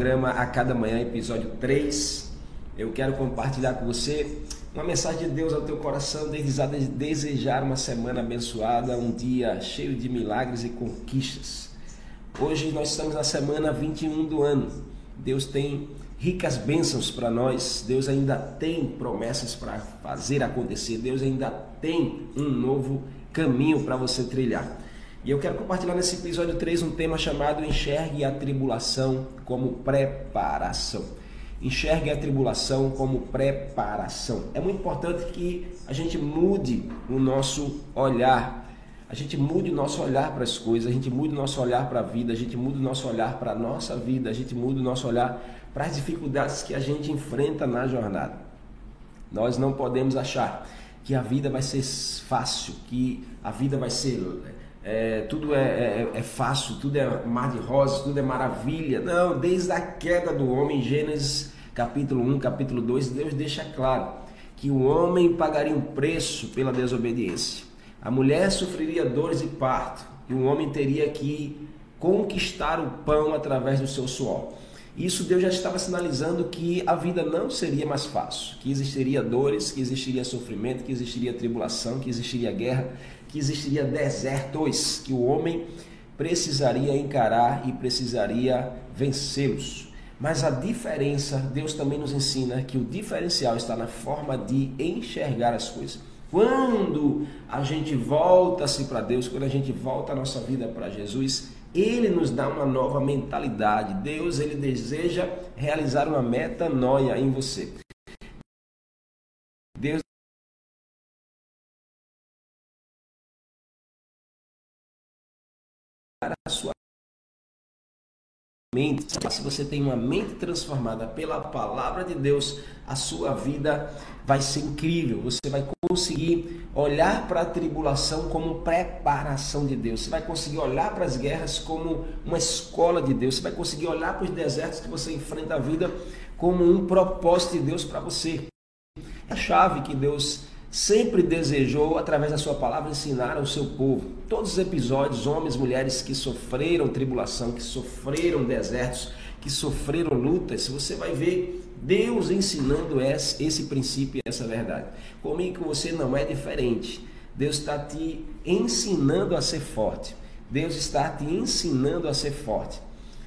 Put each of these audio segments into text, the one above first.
programa A Cada Manhã, episódio 3. Eu quero compartilhar com você uma mensagem de Deus ao teu coração, desejar uma semana abençoada, um dia cheio de milagres e conquistas. Hoje nós estamos na semana 21 do ano. Deus tem ricas bênçãos para nós. Deus ainda tem promessas para fazer acontecer. Deus ainda tem um novo caminho para você trilhar. E eu quero compartilhar nesse episódio 3 um tema chamado Enxergue a tribulação como preparação. Enxergue a tribulação como preparação. É muito importante que a gente mude o nosso olhar. A gente mude o nosso olhar para as coisas, a gente mude o nosso olhar para a vida, a gente mude o nosso olhar para a nossa vida, a gente mude o nosso olhar para as dificuldades que a gente enfrenta na jornada. Nós não podemos achar que a vida vai ser fácil, que a vida vai ser é, tudo é, é, é, fácil, tudo é mar de rosas, tudo é maravilha. Não, desde a queda do homem, Gênesis capítulo 1, capítulo 2, Deus deixa claro que o homem pagaria um preço pela desobediência. A mulher sofreria dores e parto, e o homem teria que conquistar o pão através do seu suor. Isso Deus já estava sinalizando que a vida não seria mais fácil, que existiria dores, que existiria sofrimento, que existiria tribulação, que existiria guerra, que existiria desertos, que o homem precisaria encarar e precisaria vencê-los. Mas a diferença, Deus também nos ensina que o diferencial está na forma de enxergar as coisas. Quando a gente volta-se para Deus, quando a gente volta a nossa vida para Jesus, Ele nos dá uma nova mentalidade. Deus, Ele deseja realizar uma metanoia em você. A sua mente. Se você tem uma mente transformada pela palavra de Deus, a sua vida vai ser incrível. Você vai conseguir olhar para a tribulação como preparação de Deus. Você vai conseguir olhar para as guerras como uma escola de Deus. Você vai conseguir olhar para os desertos que você enfrenta a vida como um propósito de Deus para você. É a chave que Deus sempre desejou, através da sua palavra, ensinar ao seu povo. Todos os episódios, homens, mulheres que sofreram tribulação, que sofreram desertos, que sofreram lutas, você vai ver Deus ensinando esse, princípio e essa verdade. Comigo com você não é diferente. Deus está te ensinando a ser forte. Deus está te ensinando a ser forte.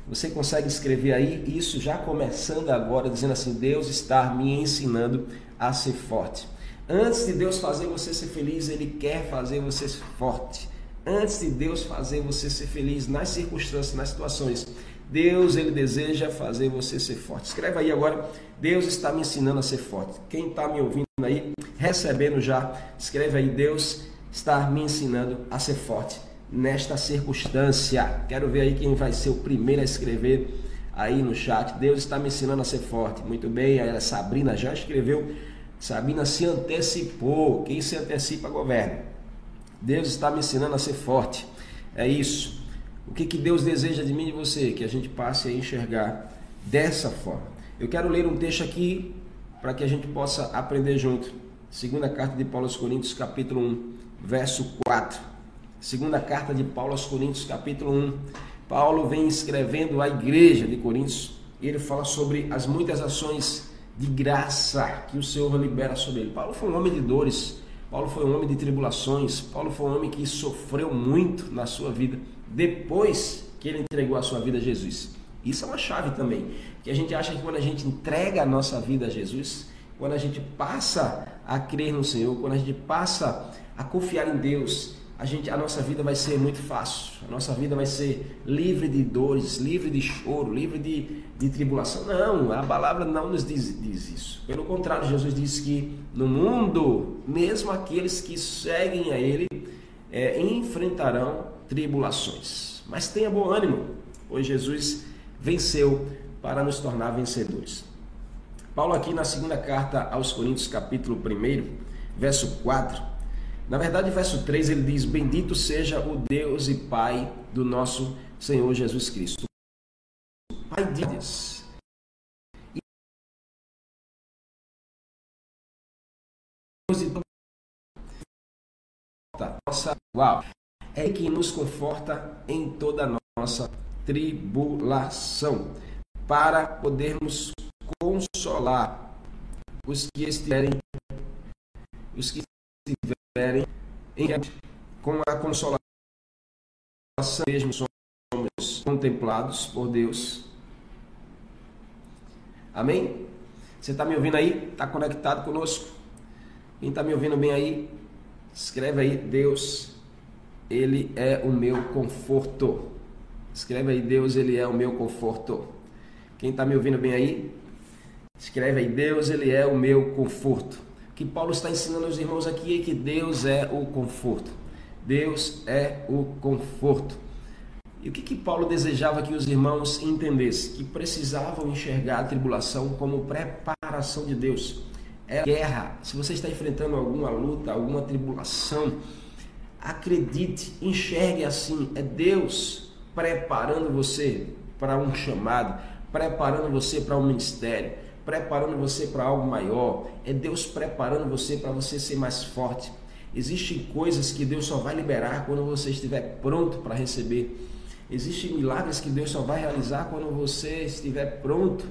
Você consegue escrever aí isso já começando agora, dizendo assim: Deus está me ensinando a ser forte. Antes de Deus fazer você ser feliz, Ele quer fazer você forte. Antes de Deus fazer você ser feliz nas circunstâncias, nas situações, Deus ele deseja fazer você ser forte. Escreve aí agora, Deus está me ensinando a ser forte. Quem está me ouvindo aí, recebendo já, escreve aí, Deus está me ensinando a ser forte nesta circunstância. Quero ver aí quem vai ser o primeiro a escrever aí no chat. Deus está me ensinando a ser forte. Muito bem, a Sabrina já escreveu Sabina se antecipou. Quem se antecipa governa. Deus está me ensinando a ser forte. É isso. O que, que Deus deseja de mim e de você? Que a gente passe a enxergar dessa forma. Eu quero ler um texto aqui para que a gente possa aprender junto. Segunda carta de Paulo aos Coríntios, capítulo 1, verso 4. Segunda carta de Paulo aos Coríntios, capítulo 1. Paulo vem escrevendo à igreja de Coríntios e ele fala sobre as muitas ações de graça que o Senhor libera sobre ele. Paulo foi um homem de dores, Paulo foi um homem de tribulações, Paulo foi um homem que sofreu muito na sua vida depois que ele entregou a sua vida a Jesus. Isso é uma chave também, que a gente acha que quando a gente entrega a nossa vida a Jesus, quando a gente passa a crer no Senhor, quando a gente passa a confiar em Deus, a, gente, a nossa vida vai ser muito fácil, a nossa vida vai ser livre de dores, livre de choro, livre de, de tribulação. Não, a palavra não nos diz, diz isso. Pelo contrário, Jesus diz que no mundo, mesmo aqueles que seguem a Ele é, enfrentarão tribulações. Mas tenha bom ânimo, pois Jesus venceu para nos tornar vencedores. Paulo, aqui na segunda carta aos Coríntios, capítulo 1, verso 4 na verdade, verso 3 ele diz: Bendito seja o Deus e Pai do nosso Senhor Jesus Cristo. Pai de Deus. Nossa, uau, é que nos conforta em toda a nossa tribulação. para podermos consolar os que estiverem os que estiverem em com a consolação mesmo somos contemplados por Deus. Amém? Você está me ouvindo aí? Está conectado conosco? Quem está me ouvindo bem aí? Escreve aí, Deus, Ele é o meu conforto. Escreve aí, Deus, Ele é o meu conforto. Quem está me ouvindo bem aí? Escreve aí, Deus, Ele é o meu conforto. Que Paulo está ensinando aos irmãos aqui é que Deus é o conforto. Deus é o conforto. E o que, que Paulo desejava que os irmãos entendessem? Que precisavam enxergar a tribulação como preparação de Deus. É guerra. Se você está enfrentando alguma luta, alguma tribulação, acredite, enxergue assim: é Deus preparando você para um chamado, preparando você para um ministério, preparando você para algo maior. É Deus preparando você para você ser mais forte. Existem coisas que Deus só vai liberar quando você estiver pronto para receber. Existem milagres que Deus só vai realizar quando você estiver pronto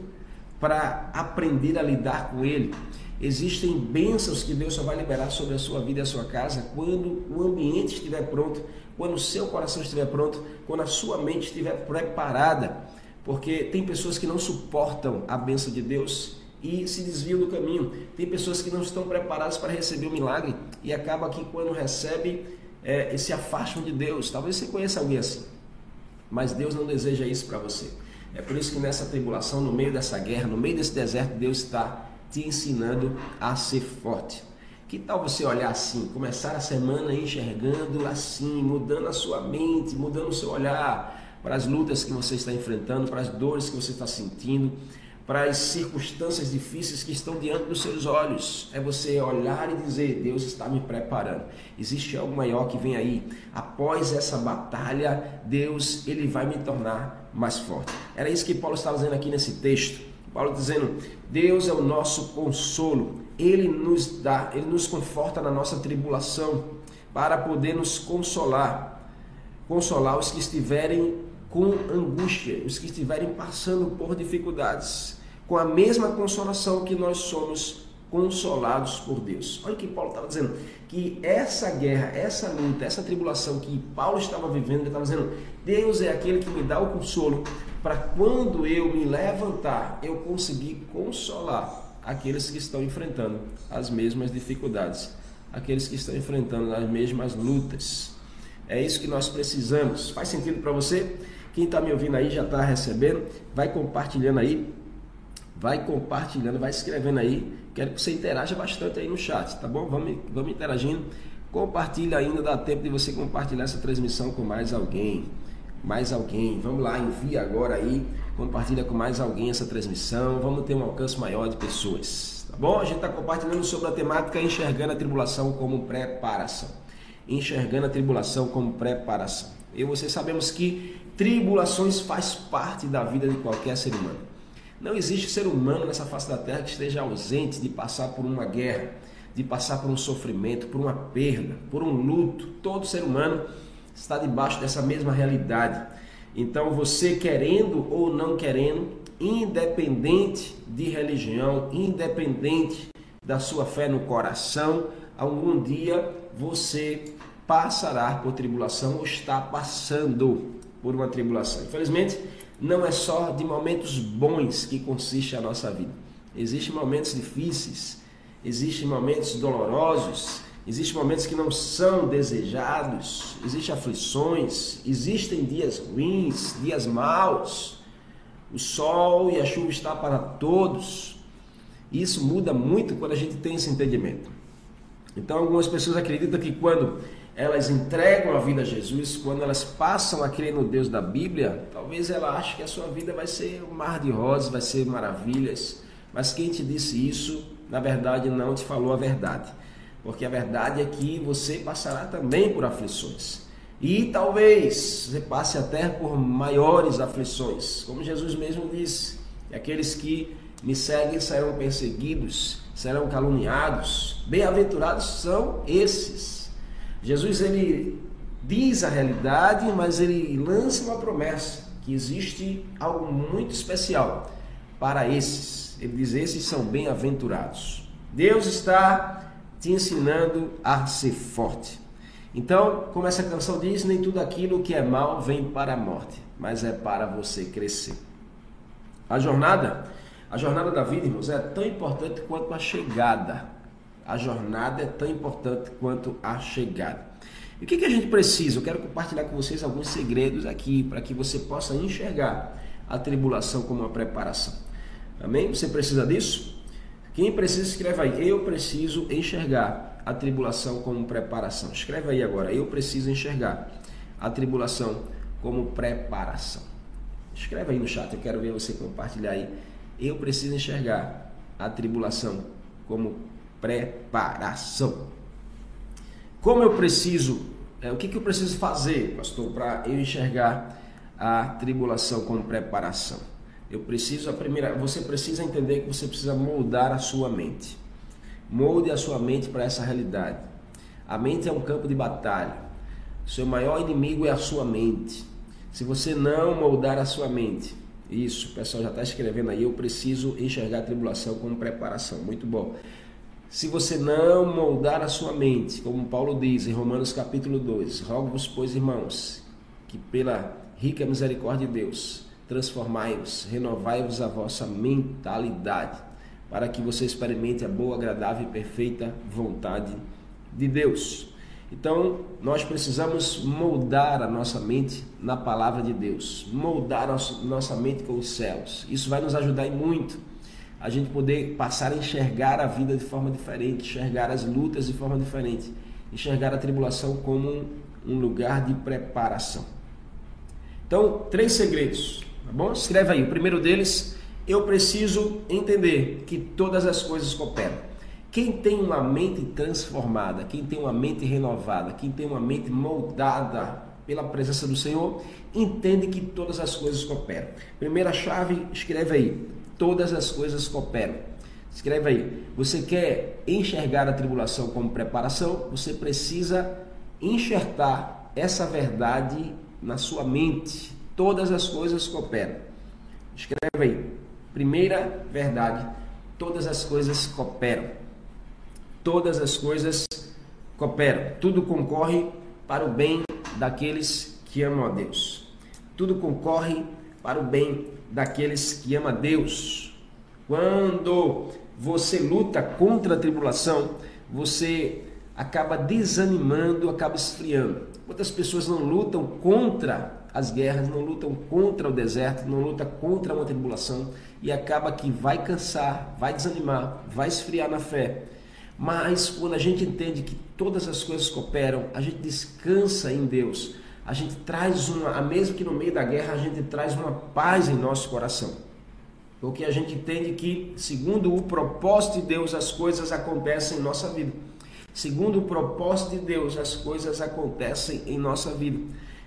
para aprender a lidar com Ele. Existem bênçãos que Deus só vai liberar sobre a sua vida e a sua casa quando o ambiente estiver pronto, quando o seu coração estiver pronto, quando a sua mente estiver preparada. Porque tem pessoas que não suportam a bênção de Deus e se desviam do caminho. Tem pessoas que não estão preparadas para receber o milagre e acaba que quando recebe é, se afastam de Deus. Talvez você conheça alguém assim, mas Deus não deseja isso para você. É por isso que nessa tribulação, no meio dessa guerra, no meio desse deserto, Deus está te ensinando a ser forte. Que tal você olhar assim, começar a semana enxergando assim, mudando a sua mente, mudando o seu olhar para as lutas que você está enfrentando, para as dores que você está sentindo, para as circunstâncias difíceis que estão diante dos seus olhos. É você olhar e dizer: Deus está me preparando. Existe algo maior que vem aí. Após essa batalha, Deus ele vai me tornar mais forte. Era isso que Paulo estava dizendo aqui nesse texto. Paulo dizendo: Deus é o nosso consolo. Ele nos dá, ele nos conforta na nossa tribulação para poder nos consolar, consolar os que estiverem com angústia, os que estiverem passando por dificuldades, com a mesma consolação que nós somos consolados por Deus. Olha o que Paulo estava dizendo, que essa guerra, essa luta, essa tribulação que Paulo estava vivendo, ele estava dizendo, Deus é aquele que me dá o consolo para quando eu me levantar, eu conseguir consolar aqueles que estão enfrentando as mesmas dificuldades, aqueles que estão enfrentando as mesmas lutas. É isso que nós precisamos. Faz sentido para você? Quem está me ouvindo aí já está recebendo, vai compartilhando aí, vai compartilhando, vai escrevendo aí. Quero que você interaja bastante aí no chat, tá bom? Vamos, vamos interagindo. Compartilha ainda, dá tempo de você compartilhar essa transmissão com mais alguém. Mais alguém. Vamos lá, envia agora aí. Compartilha com mais alguém essa transmissão. Vamos ter um alcance maior de pessoas. Tá bom? A gente está compartilhando sobre a temática enxergando a tribulação como preparação. Enxergando a tribulação como preparação. E você sabemos que Tribulações faz parte da vida de qualquer ser humano. Não existe ser humano nessa face da terra que esteja ausente de passar por uma guerra, de passar por um sofrimento, por uma perda, por um luto. Todo ser humano está debaixo dessa mesma realidade. Então, você querendo ou não querendo, independente de religião, independente da sua fé no coração, algum dia você passará por tribulação ou está passando por uma tribulação. Infelizmente, não é só de momentos bons que consiste a nossa vida. Existem momentos difíceis, existem momentos dolorosos, existem momentos que não são desejados, existem aflições, existem dias ruins, dias maus. O sol e a chuva está para todos. Isso muda muito quando a gente tem esse entendimento. Então, algumas pessoas acreditam que quando elas entregam a vida a Jesus, quando elas passam a crer no Deus da Bíblia, talvez ela ache que a sua vida vai ser um mar de rosas, vai ser maravilhas. Mas quem te disse isso, na verdade, não te falou a verdade. Porque a verdade é que você passará também por aflições. E talvez você passe até por maiores aflições. Como Jesus mesmo disse: aqueles que me seguem serão perseguidos, serão caluniados. Bem-aventurados são esses Jesus ele diz a realidade, mas ele lança uma promessa. que existe algo muito especial para esses. Ele diz: esses são bem-aventurados. Deus está te ensinando a ser forte. Então, como essa canção diz, nem tudo aquilo que é mal vem para a morte, mas é para você crescer. A jornada, a jornada da vida, irmãos, é tão importante quanto a chegada. A jornada é tão importante quanto a chegada. E o que, que a gente precisa? Eu quero compartilhar com vocês alguns segredos aqui para que você possa enxergar a tribulação como uma preparação. Amém? Você precisa disso? Quem precisa, escreve aí. Eu preciso enxergar a tribulação como preparação. Escreve aí agora. Eu preciso enxergar a tribulação como preparação. Escreve aí no chat. Eu quero ver você compartilhar aí. Eu preciso enxergar a tribulação como preparação. Como eu preciso, é, o que, que eu preciso fazer, pastor, para eu enxergar a tribulação como preparação? Eu preciso, a primeira, você precisa entender que você precisa moldar a sua mente. Molde a sua mente para essa realidade. A mente é um campo de batalha. Seu maior inimigo é a sua mente. Se você não moldar a sua mente, isso, o pessoal já está escrevendo aí, eu preciso enxergar a tribulação como preparação. Muito bom. Se você não moldar a sua mente, como Paulo diz em Romanos capítulo 2, rogo-vos, pois, irmãos, que pela rica misericórdia de Deus, transformai-vos, renovai-vos a vossa mentalidade, para que você experimente a boa, agradável e perfeita vontade de Deus. Então, nós precisamos moldar a nossa mente na palavra de Deus, moldar a nossa mente com os céus. Isso vai nos ajudar muito a gente poder passar a enxergar a vida de forma diferente, enxergar as lutas de forma diferente, enxergar a tribulação como um lugar de preparação. Então, três segredos Tá bom? Escreve aí. O primeiro deles, eu preciso entender que todas as coisas cooperam. Quem tem uma mente transformada, quem tem uma mente renovada, quem tem uma mente moldada pela presença do Senhor, entende que todas as coisas cooperam. Primeira chave, escreve aí. Todas as coisas cooperam. Escreve aí. Você quer enxergar a tribulação como preparação? Você precisa enxertar essa verdade na sua mente, todas as coisas cooperam. Escreve aí. Primeira verdade: todas as coisas cooperam. Todas as coisas cooperam. Tudo concorre para o bem daqueles que amam a Deus. Tudo concorre para o bem daqueles que amam a Deus. Quando você luta contra a tribulação, você acaba desanimando, acaba esfriando. Quantas pessoas não lutam contra as guerras, não lutam contra o deserto, não luta contra uma tribulação e acaba que vai cansar, vai desanimar, vai esfriar na fé. Mas quando a gente entende que todas as coisas cooperam, a gente descansa em Deus. A gente traz uma, mesmo que no meio da guerra, a gente traz uma paz em nosso coração. Porque a gente entende que, segundo o propósito de Deus, as coisas acontecem em nossa vida. Segundo o propósito de Deus, as coisas acontecem em nossa vida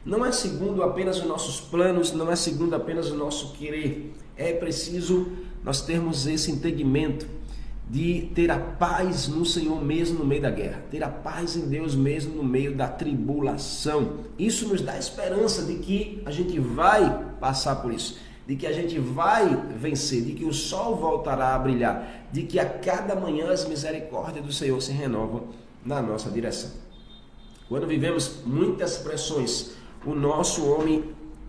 não é segundo apenas os nossos planos, não é segundo apenas o nosso querer. É preciso nós termos esse entendimento de ter a paz no Senhor mesmo no meio da guerra, ter a paz em Deus mesmo no meio da tribulação. Isso nos dá esperança de que a gente vai passar por isso, de que a gente vai vencer, de que o sol voltará a brilhar, de que a cada manhã as misericórdias do Senhor se renovam na nossa direção. Quando vivemos muitas pressões, o nosso homem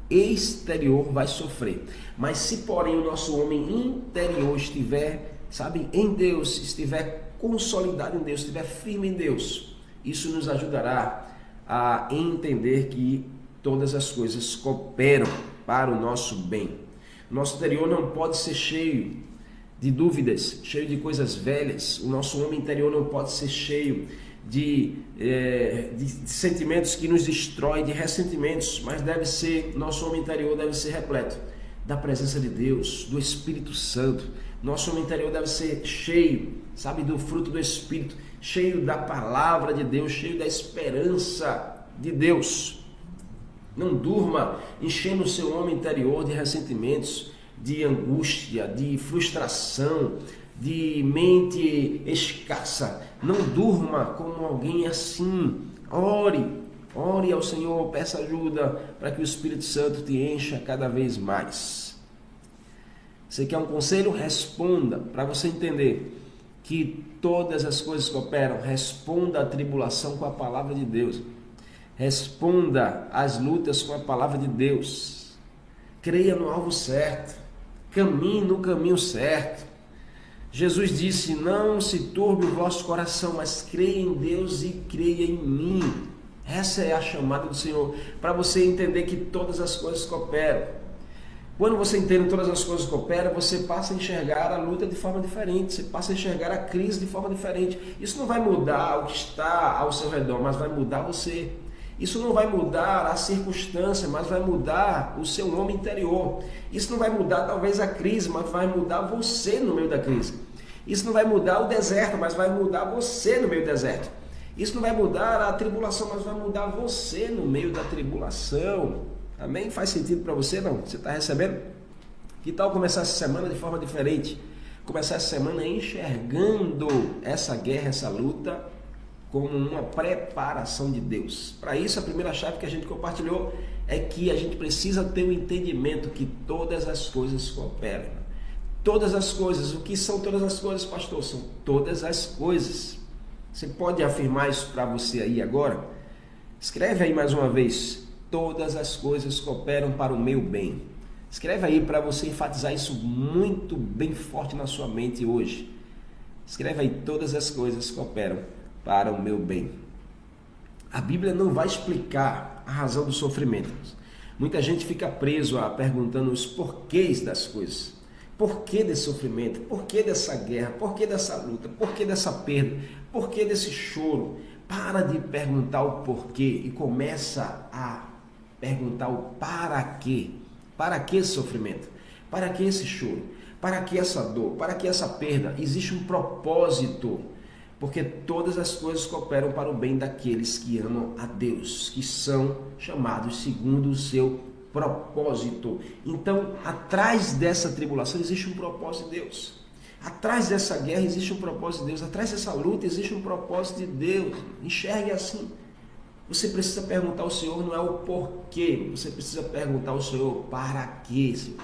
exterior vai sofrer. Mas se porém o nosso homem interior estiver, sabe, em Deus, estiver consolidado em Deus, estiver firme em Deus, isso nos ajudará a entender que todas as coisas cooperam para o nosso bem. Nosso interior não pode ser cheio de dúvidas, cheio de coisas velhas. O nosso homem interior não pode ser cheio de, de, de, sentimentos que nos destrói, de ressentimentos, mas deve ser, nosso homem interior deve ser repleto da presença de Deus, do Espírito Santo. Nosso interior deve ser cheio, sabe, do fruto do Espírito, cheio da palavra de Deus, cheio da esperança de Deus. Não durma enchendo o seu homem interior de ressentimentos, de angústia, de frustração, de mente escassa. Não durma como alguém assim. Ore, Ore ao Senhor, peça ajuda para que o Espírito Santo te encha cada vez mais. Você quer um conselho? Responda para você entender que todas as coisas cooperam. Responda à tribulação com a palavra de Deus. Responda às lutas com a palavra de Deus. Creia no alvo certo. Caminhe no caminho certo. Jesus disse: Não se turbe o vosso coração, mas creia em Deus e creia em mim. Essa é a chamada do Senhor, para você entender que todas as coisas cooperam. Quando você entende todas as coisas que operam, você passa a enxergar a luta de forma diferente, você passa a enxergar a crise de forma diferente. Isso não vai mudar o que está ao seu redor, mas vai mudar você. Isso não vai mudar a circunstância, mas vai mudar o seu homem interior. Isso não vai mudar talvez a crise, mas vai mudar você no meio da crise. Isso não vai mudar o deserto, mas vai mudar você no meio do deserto. Isso não vai mudar a tribulação, mas vai mudar você no meio da tribulação. Amém? Faz sentido para você? Não? Você está recebendo? Que tal começar essa semana de forma diferente? Começar essa semana enxergando essa guerra, essa luta, como uma preparação de Deus. Para isso, a primeira chave que a gente compartilhou é que a gente precisa ter o um entendimento que todas as coisas cooperam. Todas as coisas. O que são todas as coisas, pastor? São todas as coisas. Você pode afirmar isso para você aí agora? Escreve aí mais uma vez todas as coisas cooperam para o meu bem. Escreve aí para você enfatizar isso muito bem forte na sua mente hoje. Escreve aí todas as coisas cooperam para o meu bem. A Bíblia não vai explicar a razão do sofrimento. Muita gente fica preso a perguntando os porquês das coisas. Por que desse sofrimento? Por que dessa guerra? Por que dessa luta? Por que dessa perda? Por que desse choro? Para de perguntar o porquê e começa a perguntar o para quê. Para que esse sofrimento? Para que esse choro? Para que essa dor? Para que essa perda? Existe um propósito. Porque todas as coisas cooperam para o bem daqueles que amam a Deus, que são chamados segundo o seu propósito. Então, atrás dessa tribulação existe um propósito de Deus. Atrás dessa guerra existe um propósito de Deus. Atrás dessa luta existe um propósito de Deus. Enxergue assim. Você precisa perguntar ao Senhor não é o porquê, você precisa perguntar ao Senhor para quê, Senhor?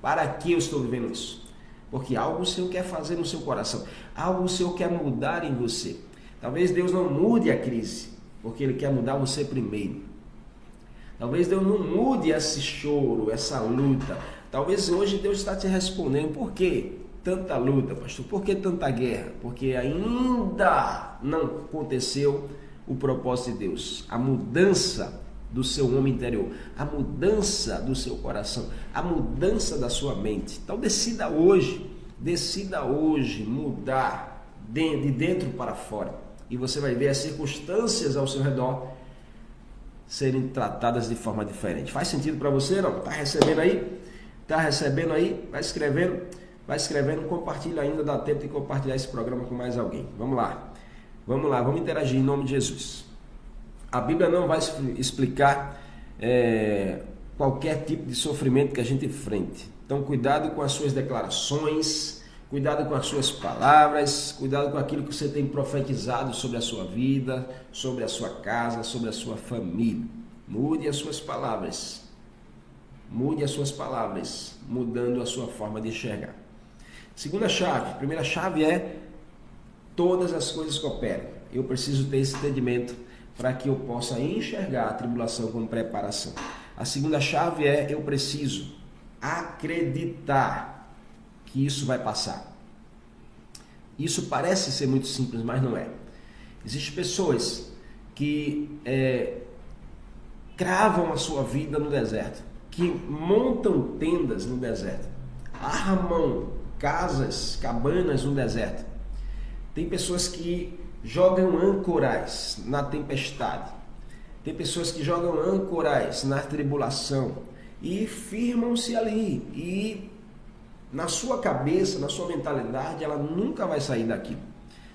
Para que eu estou vivendo isso? Porque algo o Senhor quer fazer no seu coração, algo o Senhor quer mudar em você. Talvez Deus não mude a crise, porque Ele quer mudar você primeiro. Talvez Deus não mude esse choro, essa luta. Talvez hoje Deus está te respondendo, por quê? Tanta luta, pastor, por que tanta guerra? Porque ainda não aconteceu o propósito de Deus, a mudança do seu homem interior, a mudança do seu coração, a mudança da sua mente. Então decida hoje, decida hoje mudar de dentro para fora. E você vai ver as circunstâncias ao seu redor serem tratadas de forma diferente. Faz sentido para você? Não? Está recebendo aí? Está recebendo aí? Vai escrevendo? Vai escrevendo, compartilha ainda, dá tempo de compartilhar esse programa com mais alguém. Vamos lá. Vamos lá, vamos interagir em nome de Jesus. A Bíblia não vai explicar é, qualquer tipo de sofrimento que a gente enfrente. Então, cuidado com as suas declarações, cuidado com as suas palavras, cuidado com aquilo que você tem profetizado sobre a sua vida, sobre a sua casa, sobre a sua família. Mude as suas palavras. Mude as suas palavras, mudando a sua forma de enxergar. Segunda chave, primeira chave é todas as coisas cooperam. Eu preciso ter esse entendimento para que eu possa enxergar a tribulação como preparação. A segunda chave é eu preciso acreditar que isso vai passar. Isso parece ser muito simples, mas não é. Existem pessoas que é, cravam a sua vida no deserto, que montam tendas no deserto, armam casas, cabanas no deserto tem pessoas que jogam âncoras na tempestade. Tem pessoas que jogam âncoras na tribulação e firmam-se ali. E na sua cabeça, na sua mentalidade, ela nunca vai sair daqui.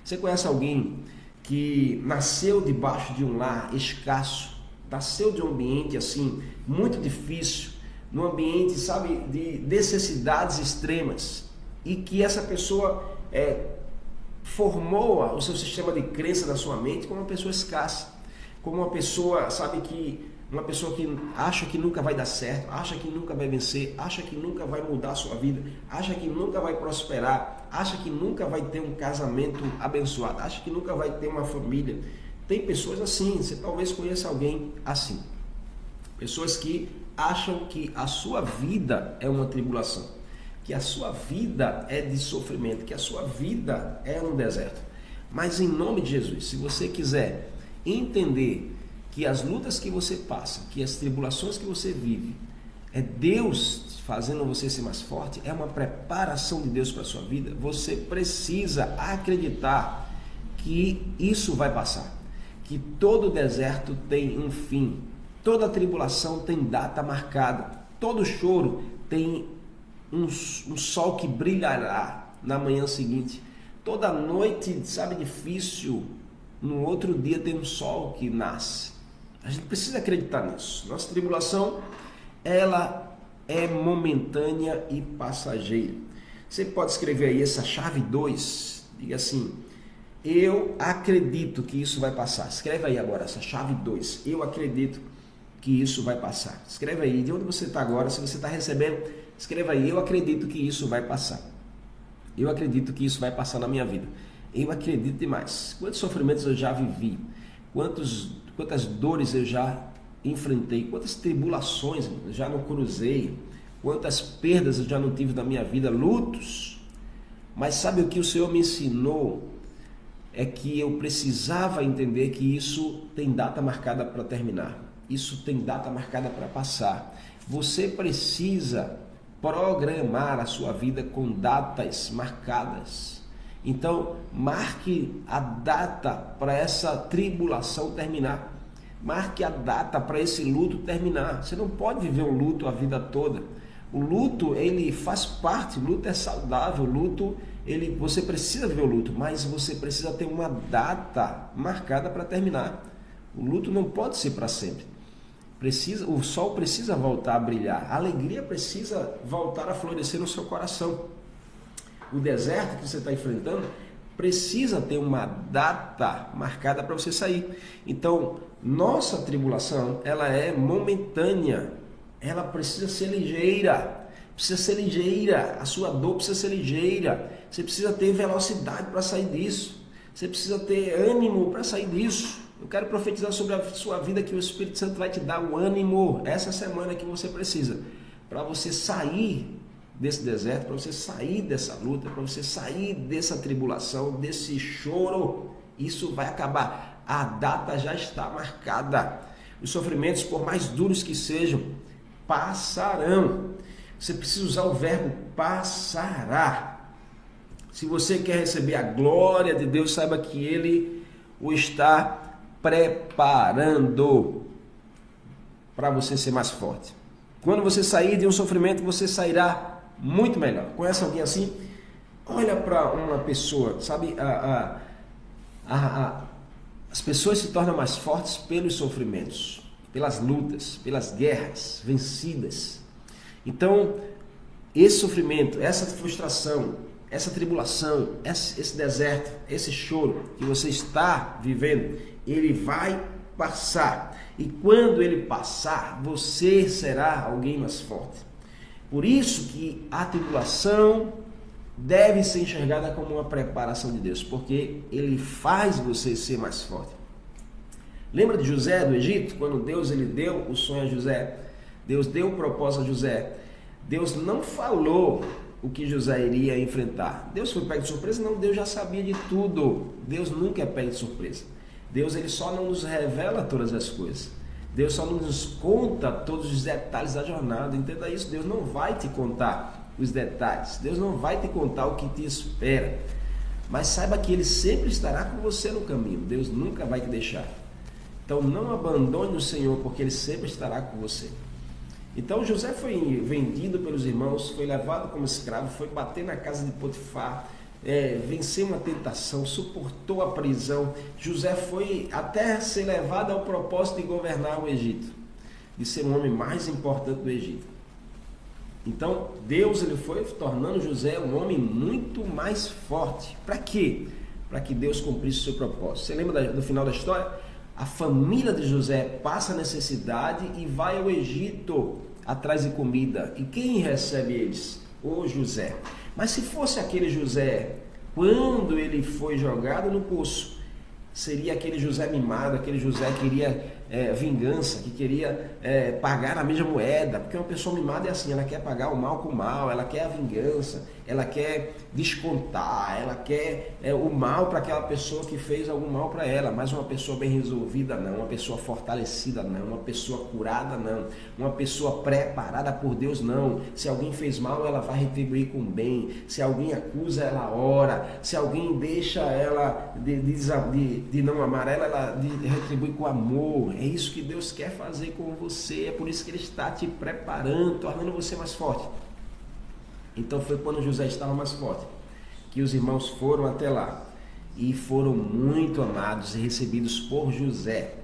Você conhece alguém que nasceu debaixo de um lar escasso, nasceu de um ambiente assim muito difícil, num ambiente, sabe, de necessidades extremas, e que essa pessoa é, formou o seu sistema de crença na sua mente como uma pessoa escassa. como uma pessoa, sabe que uma pessoa que acha que nunca vai dar certo, acha que nunca vai vencer, acha que nunca vai mudar a sua vida, acha que nunca vai prosperar, acha que nunca vai ter um casamento abençoado, acha que nunca vai ter uma família. Tem pessoas assim, você talvez conheça alguém assim. Pessoas que acham que a sua vida é uma tribulação, que a sua vida é de sofrimento, que a sua vida é um deserto. Mas em nome de Jesus, se você quiser entender que as lutas que você passa, que as tribulações que você vive, é Deus fazendo você ser mais forte, é uma preparação de Deus para a sua vida, você precisa acreditar que isso vai passar, que todo deserto tem um fim, toda tribulação tem data marcada, todo choro tem um, um sol que brilhará na manhã seguinte, toda noite, sabe, difícil, no outro dia tem um sol que nasce. A gente precisa acreditar nisso. Nossa tribulação, ela é momentânea e passageira. Você pode escrever aí essa chave 2, diga assim: Eu acredito que isso vai passar. Escreve aí agora essa chave 2. Eu acredito que isso vai passar. Escreve aí de onde você está agora, se você está recebendo, escreva aí: Eu acredito que isso vai passar. Eu acredito que isso vai passar na minha vida. Eu acredito demais. Quantos sofrimentos eu já vivi? Quantos quantas dores eu já enfrentei, quantas tribulações eu já não cruzei, quantas perdas eu já não tive na minha vida, lutos. Mas sabe o que o Senhor me ensinou? É que eu precisava entender que isso tem data marcada para terminar. Isso tem data marcada para passar. Você precisa programar a sua vida com datas marcadas. Então, marque a data para essa tribulação terminar. Marque a data para esse luto terminar. Você não pode viver um luto a vida toda. O luto, ele faz parte, o luto é saudável, o luto, ele, você precisa viver o luto, mas você precisa ter uma data marcada para terminar. O luto não pode ser para sempre. Precisa, o sol precisa voltar a brilhar, a alegria precisa voltar a florescer no seu coração o deserto que você está enfrentando precisa ter uma data marcada para você sair. Então, nossa tribulação, ela é momentânea. Ela precisa ser ligeira. Precisa ser ligeira. A sua dor precisa ser ligeira. Você precisa ter velocidade para sair disso. Você precisa ter ânimo para sair disso. Eu quero profetizar sobre a sua vida que o Espírito Santo vai te dar o ânimo essa semana que você precisa para você sair desse deserto, para você sair dessa luta, para você sair dessa tribulação, desse choro. Isso vai acabar. A data já está marcada. Os sofrimentos, por mais duros que sejam, passarão. Você precisa usar o verbo passará. Se você quer receber a glória de Deus, saiba que Ele o está preparando para você ser mais forte. Quando você sair de um sofrimento, você sairá muito melhor. Conhece alguém assim? Olha para uma pessoa, sabe? A, a, a, as pessoas se tornam mais fortes pelos sofrimentos, pelas lutas, pelas guerras vencidas. Então, esse sofrimento, essa frustração, essa tribulação, esse, deserto, esse choro que você está vivendo, ele vai passar. E quando ele passar, você será alguém mais forte. Por isso que a tribulação deve ser enxergada como uma preparação de Deus, porque ele faz você ser mais forte. Lembra de José do Egito, quando Deus ele deu o sonho a José? Deus deu o propósito a José. Deus não falou o que José iria enfrentar. Deus foi pego de surpresa? Não, Deus já sabia de tudo. Deus nunca é pego de surpresa. Deus ele só não nos revela todas as coisas. Deus só nos conta todos os detalhes da jornada. Entenda isso. Deus não vai te contar os detalhes. Deus não vai te contar o que te espera. Mas saiba que Ele sempre estará com você no caminho. Deus nunca vai te deixar. Então não abandone o Senhor, porque Ele sempre estará com você. Então José foi vendido pelos irmãos, foi levado como escravo, foi bater na casa de Potifar é, venceu uma tentação, suportou a prisão. José foi até ser levado ao propósito de governar o Egito, de ser o homem mais importante do Egito. Então, Deus ele foi tornando José um homem muito mais forte. Para quê? Para que Deus cumprisse o seu propósito. Você lembra do final da história? A família de José passa necessidade e vai ao Egito atrás de comida. E quem recebe eles? O José. Mas se fosse aquele José, quando ele foi jogado no poço, seria aquele José mimado, aquele José que queria é, vingança, que queria é, pagar a mesma moeda, porque uma pessoa mimada é assim, ela quer pagar o mal com o mal, ela quer a vingança, ela quer descontar, ela quer é, o mal para aquela pessoa que fez algum mal para ela, mas uma pessoa bem resolvida não, uma pessoa fortalecida não, uma pessoa curada não, uma pessoa preparada por Deus não. Se alguém fez mal, ela vai retribuir com bem. Se alguém acusa, ela ora. Se alguém deixa ela de, de, de não amar ela, ela retribui com amor. É isso que Deus quer fazer com você. É por isso que Ele está te preparando, tornando você mais forte. Então foi quando José estava mais forte que os irmãos foram até lá e foram muito amados e recebidos por José,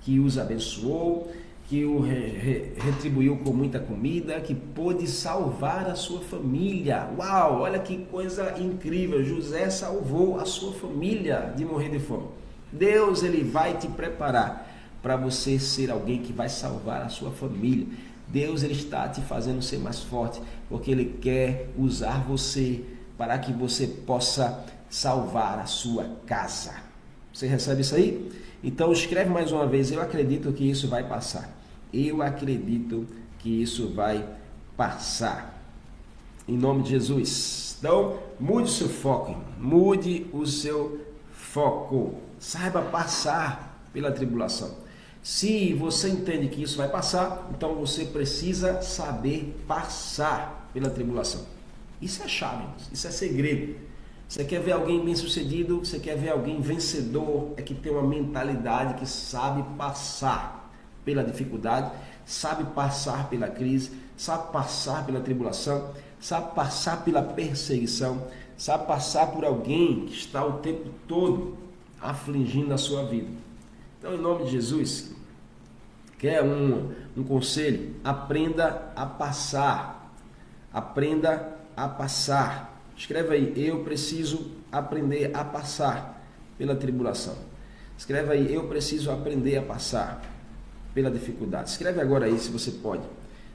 que os abençoou, que o re, re, retribuiu com muita comida, que pôde salvar a sua família. Uau, olha que coisa incrível! José salvou a sua família de morrer de fome. Deus ele vai te preparar para você ser alguém que vai salvar a sua família. Deus ele está te fazendo ser mais forte, porque ele quer usar você para que você possa salvar a sua casa. Você recebe isso aí? Então escreve mais uma vez, eu acredito que isso vai passar. Eu acredito que isso vai passar. Em nome de Jesus. Então, mude o seu foco, mude o seu foco. Saiba passar pela tribulação. Se você entende que isso vai passar, então você precisa saber passar pela tribulação. Isso é chave, isso é segredo. Você quer ver alguém bem sucedido, você quer ver alguém vencedor, é que tem uma mentalidade que sabe passar pela dificuldade, sabe passar pela crise, sabe passar pela tribulação, sabe passar pela perseguição, sabe passar por alguém que está o tempo todo afligindo a sua vida. Então, em nome de Jesus, quer um, um conselho? Aprenda a passar. Aprenda a passar. Escreve aí, eu preciso aprender a passar pela tribulação. Escreve aí, eu preciso aprender a passar pela dificuldade. Escreve agora aí se você pode.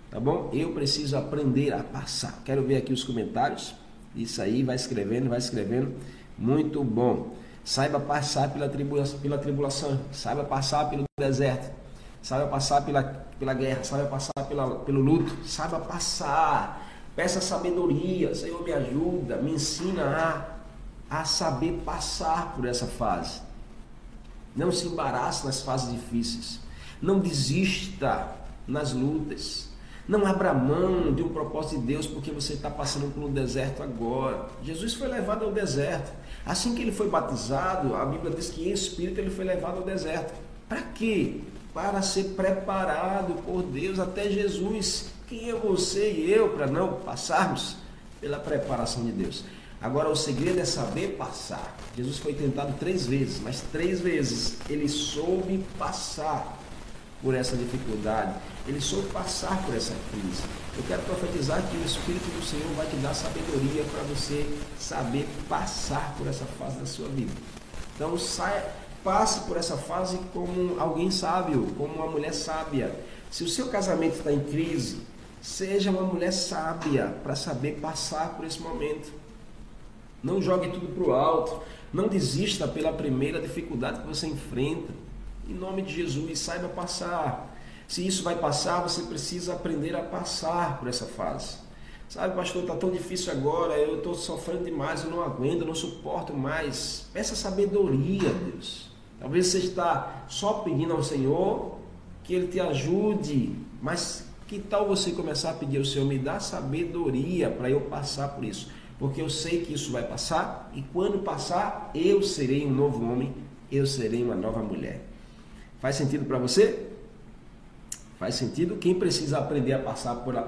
Tá bom? Eu preciso aprender a passar. Quero ver aqui os comentários. Isso aí, vai escrevendo, vai escrevendo. Muito bom. Saiba passar pela tribulação, pela tribulação, saiba passar pelo deserto, saiba passar pela, pela guerra, saiba passar pela, pelo luto, saiba passar. Peça sabedoria, Senhor, me ajuda, me ensina a, a saber passar por essa fase. Não se embarace nas fases difíceis. Não desista nas lutas. Não abra mão de um propósito de Deus porque você está passando um deserto agora. Jesus foi levado ao deserto. Assim que ele foi batizado, a Bíblia diz que em espírito ele foi levado ao deserto. Para quê? Para ser preparado por Deus até Jesus. Quem é você e eu para não passarmos pela preparação de Deus? Agora, o segredo é saber passar. Jesus foi tentado três vezes, mas três vezes ele soube passar por essa dificuldade, ele soube passar por essa crise. Eu quero profetizar que o Espírito do Senhor vai te dar sabedoria para você saber passar por essa fase da sua vida. Então, saia, passe por essa fase como alguém sábio, como uma mulher sábia. Se o seu casamento está em crise, seja uma mulher sábia para saber passar por esse momento. Não jogue tudo para o alto. Não desista pela primeira dificuldade que você enfrenta. Em nome de Jesus, saiba passar. Se isso vai passar, você precisa aprender a passar por essa fase. Sabe, pastor, está tão difícil agora, eu estou sofrendo demais, eu não aguento, eu não suporto mais. Peça sabedoria, Deus. Talvez você está só pedindo ao Senhor que Ele te ajude, mas que tal você começar a pedir ao Senhor, me dá sabedoria para eu passar por isso? Porque eu sei que isso vai passar e quando passar, eu serei um novo homem, eu serei uma nova mulher. Faz sentido para você? Faz sentido? Quem precisa aprender a passar por, a,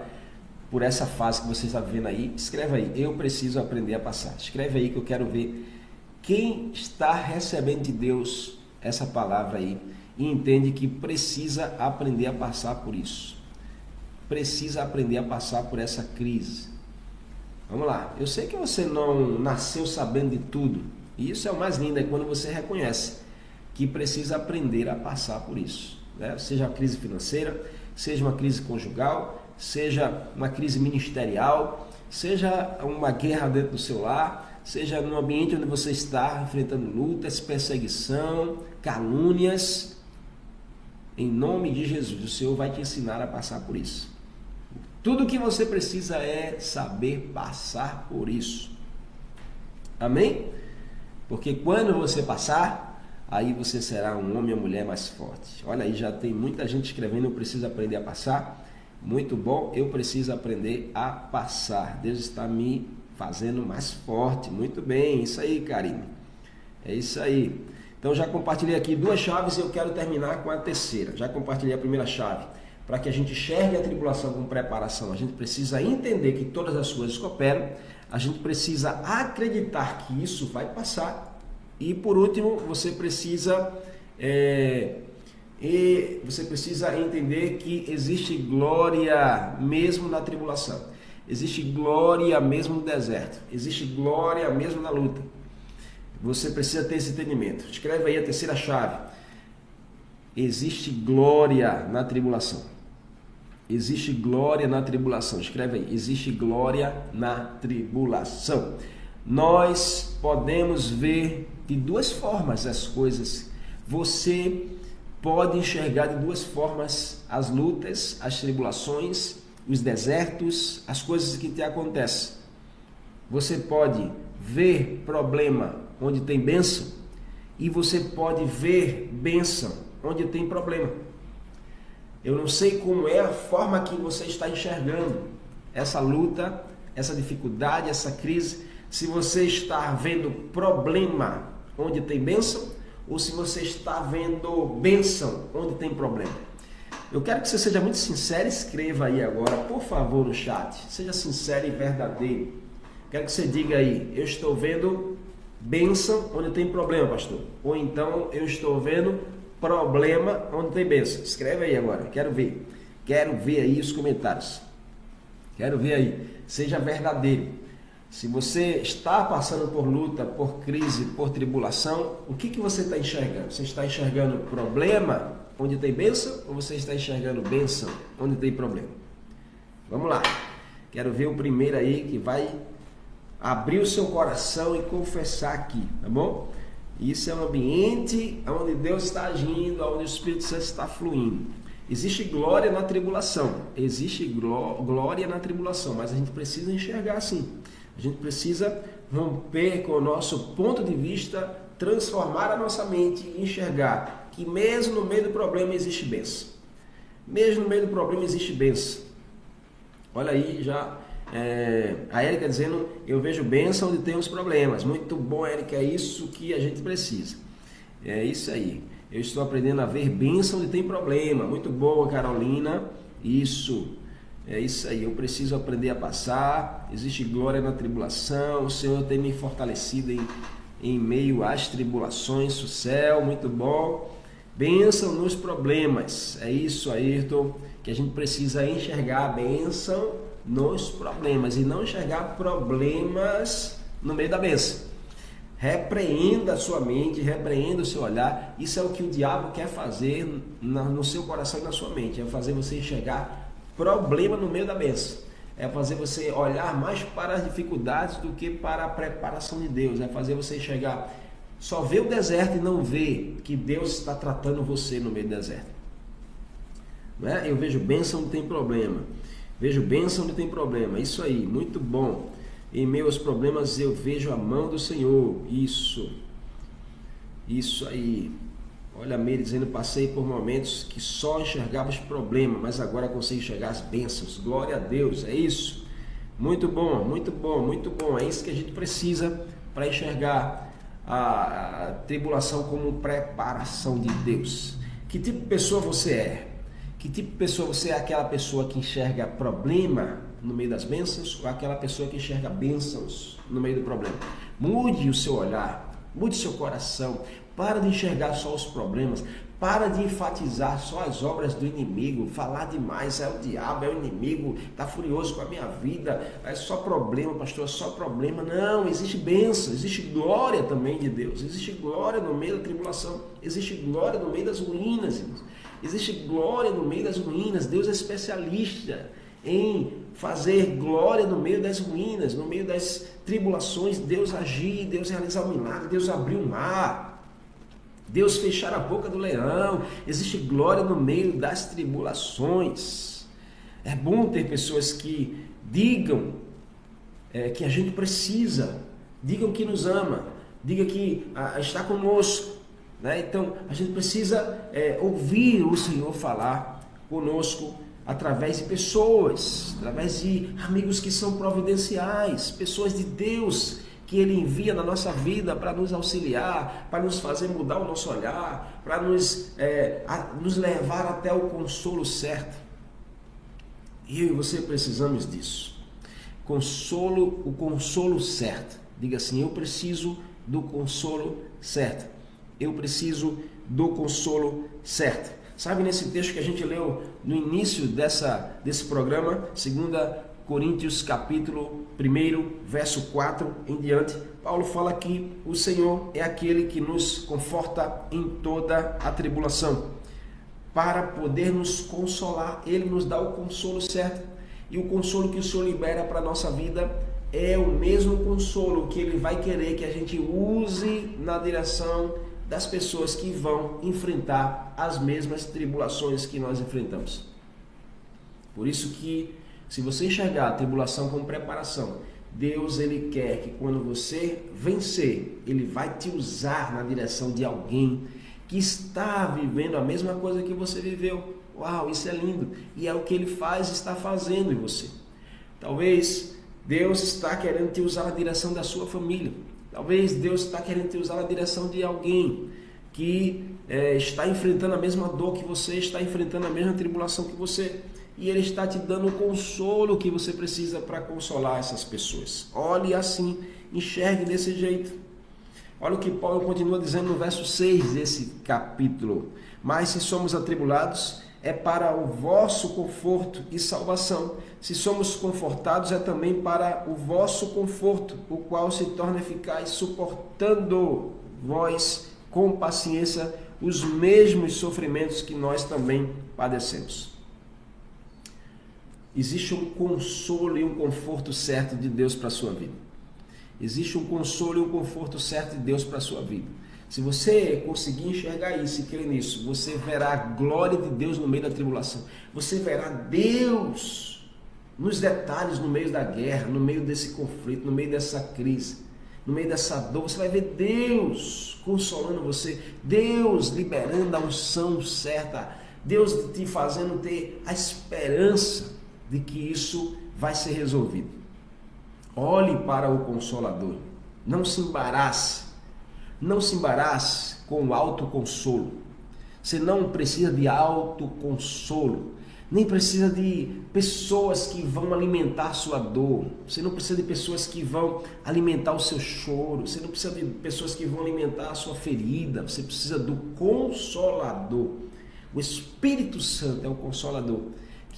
por essa fase que você está vivendo aí, escreve aí. Eu preciso aprender a passar. Escreve aí que eu quero ver quem está recebendo de Deus essa palavra aí e entende que precisa aprender a passar por isso. Precisa aprender a passar por essa crise. Vamos lá. Eu sei que você não nasceu sabendo de tudo. E isso é o mais lindo, é quando você reconhece que precisa aprender a passar por isso. Né? Seja uma crise financeira, seja uma crise conjugal, seja uma crise ministerial, seja uma guerra dentro do seu lar, seja no ambiente onde você está enfrentando lutas, perseguição, calúnias. Em nome de Jesus, o Senhor vai te ensinar a passar por isso. Tudo que você precisa é saber passar por isso. Amém? Porque quando você passar, aí você será um homem ou mulher mais forte. Olha aí, já tem muita gente escrevendo, eu preciso aprender a passar. Muito bom, eu preciso aprender a passar. Deus está me fazendo mais forte. Muito bem, isso aí, Karine. É isso aí. Então já compartilhei aqui duas chaves e eu quero terminar com a terceira. Já compartilhei a primeira chave. Para que a gente enxergue a tribulação com preparação, a gente precisa entender que todas as coisas cooperam, a gente precisa acreditar que isso vai passar. E por último, você precisa é, e você precisa entender que existe glória mesmo na tribulação. Existe glória mesmo no deserto. Existe glória mesmo na luta. Você precisa ter esse entendimento. Escreve aí a terceira chave. Existe glória na tribulação. Existe glória na tribulação. Escreve aí. Existe glória na tribulação. Nós podemos ver de duas formas as coisas. Você pode enxergar de duas formas as lutas, as tribulações, os desertos, as coisas que te acontecem. Você pode ver problema onde tem bênção e você pode ver bênção onde tem problema. Eu não sei como é a forma que você está enxergando essa luta, essa dificuldade, essa crise. Se você está vendo problema onde tem bênção ou se você está vendo bênção onde tem problema. Eu quero que você seja muito sincero, escreva aí agora, por favor, no chat. Seja sincero e verdadeiro. Quero que você diga aí, eu estou vendo bênção onde tem problema, pastor. Ou então eu estou vendo problema onde tem bênção. Escreve aí agora, quero ver. Quero ver aí os comentários. Quero ver aí. Seja verdadeiro. Se você está passando por luta, por crise, por tribulação, o que, que você está enxergando? Você está enxergando problema onde tem bênção ou você está enxergando bênção onde tem problema? Vamos lá. Quero ver o primeiro aí que vai abrir o seu coração e confessar aqui, tá bom? Isso é um ambiente onde Deus está agindo, onde o Espírito Santo está fluindo. Existe glória na tribulação, existe glória na tribulação, mas a gente precisa enxergar assim. A gente precisa romper com o nosso ponto de vista, transformar a nossa mente e enxergar que mesmo no meio do problema existe bênção. Mesmo no meio do problema existe bênção. Olha aí, já é, a Érica dizendo, eu vejo bênção onde tem os problemas. Muito bom, Érica, é isso que a gente precisa. É isso aí. Eu estou aprendendo a ver bênção onde tem problema. Muito boa, Carolina. Isso. É isso aí, eu preciso aprender a passar. Existe glória na tribulação. O Senhor tem me fortalecido em, em meio às tribulações. O céu, muito bom. Bênção nos problemas. É isso, Ayrton, que a gente precisa enxergar a bênção nos problemas e não enxergar problemas no meio da bênção. Repreenda a sua mente, repreenda o seu olhar. Isso é o que o diabo quer fazer no seu coração e na sua mente. É fazer você enxergar problema no meio da benção. É fazer você olhar mais para as dificuldades do que para a preparação de Deus. É fazer você enxergar, só ver o deserto e não ver que Deus está tratando você no meio do deserto. Né? Eu vejo bênção onde tem problema. Vejo bênção onde tem problema. Isso aí, muito bom. Em aos problemas eu vejo a mão do Senhor. Isso. Isso aí. Olha a Meire dizendo, passei por momentos que só enxergava os problemas, mas agora consigo enxergar as bênçãos. Glória a Deus, é isso. Muito bom, muito bom, muito bom. É isso que a gente precisa para enxergar a, tribulação como preparação de Deus. Que tipo de pessoa você é? Que tipo de pessoa você é? Aquela pessoa que enxerga problema no meio das bênçãos ou aquela pessoa que enxerga bênçãos no meio do problema? Mude o seu olhar, mude seu coração, para de enxergar só os problemas. Para de enfatizar só as obras do inimigo, falar demais, é o diabo, é o inimigo, está furioso com a minha vida, é só problema, pastor, é só problema. Não, existe bênção, existe glória também de Deus, existe glória no meio da tribulação, existe glória no meio das ruínas, existe glória no meio das ruínas. Deus é especialista em fazer glória no meio das ruínas, no meio das tribulações, Deus agir, Deus realizar o milagre, Deus abrir o mar. Deus fechar a boca do leão, existe glória no meio das tribulações. É bom ter pessoas que digam é, que a gente precisa, digam que nos ama, diga que ah, está conosco. Né? Então a gente precisa é, ouvir o Senhor falar conosco através de pessoas, através de amigos que são providenciais, pessoas de Deus que Ele envia na nossa vida para nos auxiliar, para nos fazer mudar o nosso olhar, para nos, é, nos levar até o consolo certo. E eu e você precisamos disso. Consolo, o consolo certo. Diga assim: eu preciso do consolo certo. Eu preciso do consolo certo. Sabe nesse texto que a gente leu no início dessa, desse programa, segunda Coríntios capítulo 1, verso 4 em diante, Paulo fala que o Senhor é aquele que nos conforta em toda a tribulação. Para poder nos consolar, ele nos dá o consolo certo. E o consolo que o Senhor libera para a nossa vida é o mesmo consolo que ele vai querer que a gente use na direção das pessoas que vão enfrentar as mesmas tribulações que nós enfrentamos. Por isso que se você enxergar a tribulação como preparação, Deus ele quer que quando você vencer, ele vai te usar na direção de alguém que está vivendo a mesma coisa que você viveu. Uau, isso é lindo. E é o que ele faz, está fazendo em você. Talvez Deus está querendo te usar na direção da sua família. Talvez Deus está querendo te usar na direção de alguém que é, está enfrentando a mesma dor que você, está enfrentando a mesma tribulação que você e Ele está te dando o consolo que você precisa para consolar essas pessoas. Olhe assim, enxergue desse jeito. Olha o que Paulo continua dizendo no verso 6 desse capítulo. Mas se somos atribulados, é para o vosso conforto e salvação. Se somos confortados, é também para o vosso conforto, o qual se torna eficaz, suportando vós com paciência os mesmos sofrimentos que nós também padecemos existe um consolo e um conforto certo de Deus para a sua vida. Existe um consolo e um conforto certo de Deus para a sua vida. Se você conseguir enxergar isso e crer nisso, você verá a glória de Deus no meio da tribulação. Você verá Deus nos detalhes no meio da guerra, no meio desse conflito, no meio dessa crise, no meio dessa dor. Você vai ver Deus consolando você, Deus liberando a unção certa, Deus te fazendo ter a esperança de que isso vai ser resolvido. Olhe para o Consolador. Não se embarace. Não se embarace com o autoconsolo. Você não precisa de autoconsolo. Nem precisa de pessoas que vão alimentar sua dor. Você não precisa de pessoas que vão alimentar o seu choro. Você não precisa de pessoas que vão alimentar a sua ferida. Você precisa do Consolador. O Espírito Santo é o Consolador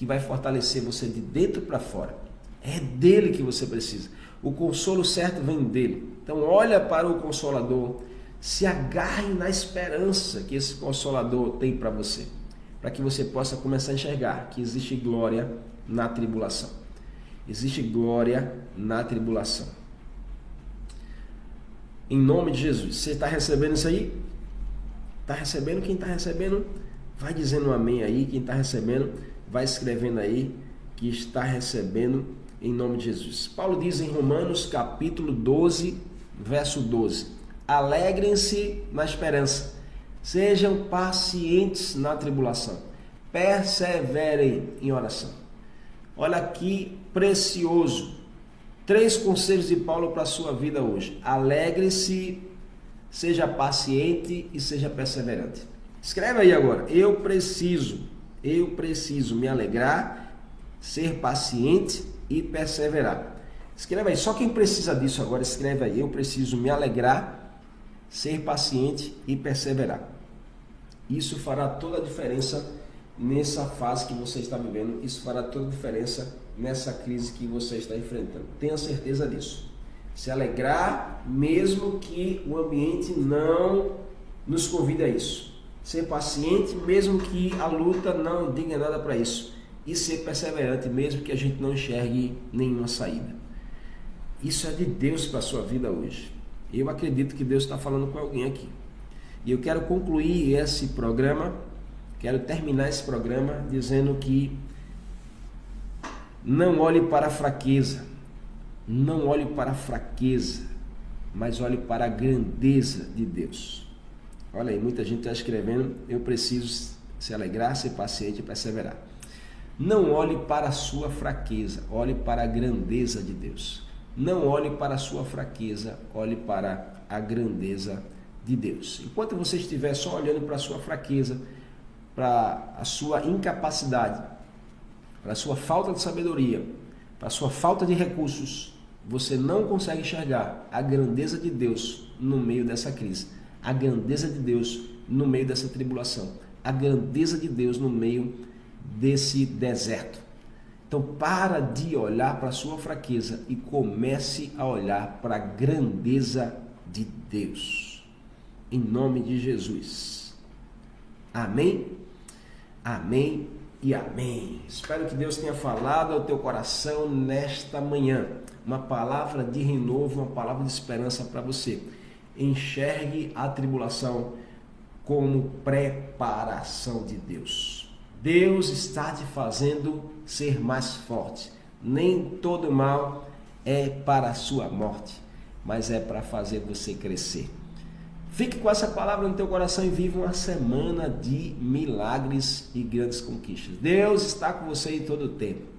que vai fortalecer você de dentro para fora. É dele que você precisa. O consolo certo vem dele. Então olha para o consolador, se agarre na esperança que esse consolador tem para você, para que você possa começar a enxergar que existe glória na tribulação. Existe glória na tribulação. Em nome de Jesus. Você está recebendo isso aí? Está recebendo? Quem está recebendo, vai dizendo um amém aí. Quem está recebendo, vai escrevendo aí que está recebendo em nome de Jesus. Paulo diz em Romanos capítulo 12, verso 12: Alegrem-se na esperança, sejam pacientes na tribulação, perseverem em oração. Olha que precioso. Três conselhos de Paulo para a sua vida hoje. Alegre-se, seja paciente e seja perseverante. Escreve aí agora. Eu preciso eu preciso me alegrar, ser paciente e perseverar. Escreva aí, só quem precisa disso agora, escreve aí. Eu preciso me alegrar, ser paciente e perseverar. Isso fará toda a diferença nessa fase que você está vivendo. Isso fará toda a diferença nessa crise que você está enfrentando. Tenha certeza disso. Se alegrar, mesmo que o ambiente não nos convide a isso. Ser paciente, mesmo que a luta não diga nada para isso. E ser perseverante, mesmo que a gente não enxergue nenhuma saída. Isso é de Deus para a sua vida hoje. Eu acredito que Deus está falando com alguém aqui. E eu quero concluir esse programa, quero terminar esse programa dizendo que não olhe para a fraqueza, não olhe para a fraqueza, mas olhe para a grandeza de Deus. Olha aí, muita gente está escrevendo, eu preciso se alegrar, ser paciente e perseverar. Não olhe para a sua fraqueza, olhe para a grandeza de Deus. Não olhe para a sua fraqueza, olhe para a grandeza de de Deus. Enquanto você estiver só olhando para a sua fraqueza, para a sua incapacidade, para a sua falta de sabedoria, para a sua falta de recursos, você não consegue enxergar a grandeza de Deus no meio dessa crise, a grandeza de Deus no meio dessa tribulação, a grandeza de Deus no meio desse deserto. Então, para de olhar para a sua fraqueza e comece a olhar para a grandeza de Deus em nome de Jesus. Amém? Amém e amém. Espero que Deus tenha falado ao teu coração nesta manhã. Uma palavra de renovo, uma palavra de esperança para você. Enxergue a tribulação como preparação de Deus. Deus está te fazendo ser mais forte. Nem todo mal é para a sua morte, mas é para fazer você crescer. Fique com essa palavra no teu coração e viva uma semana de milagres e grandes conquistas. Deus está com você em todo o tempo.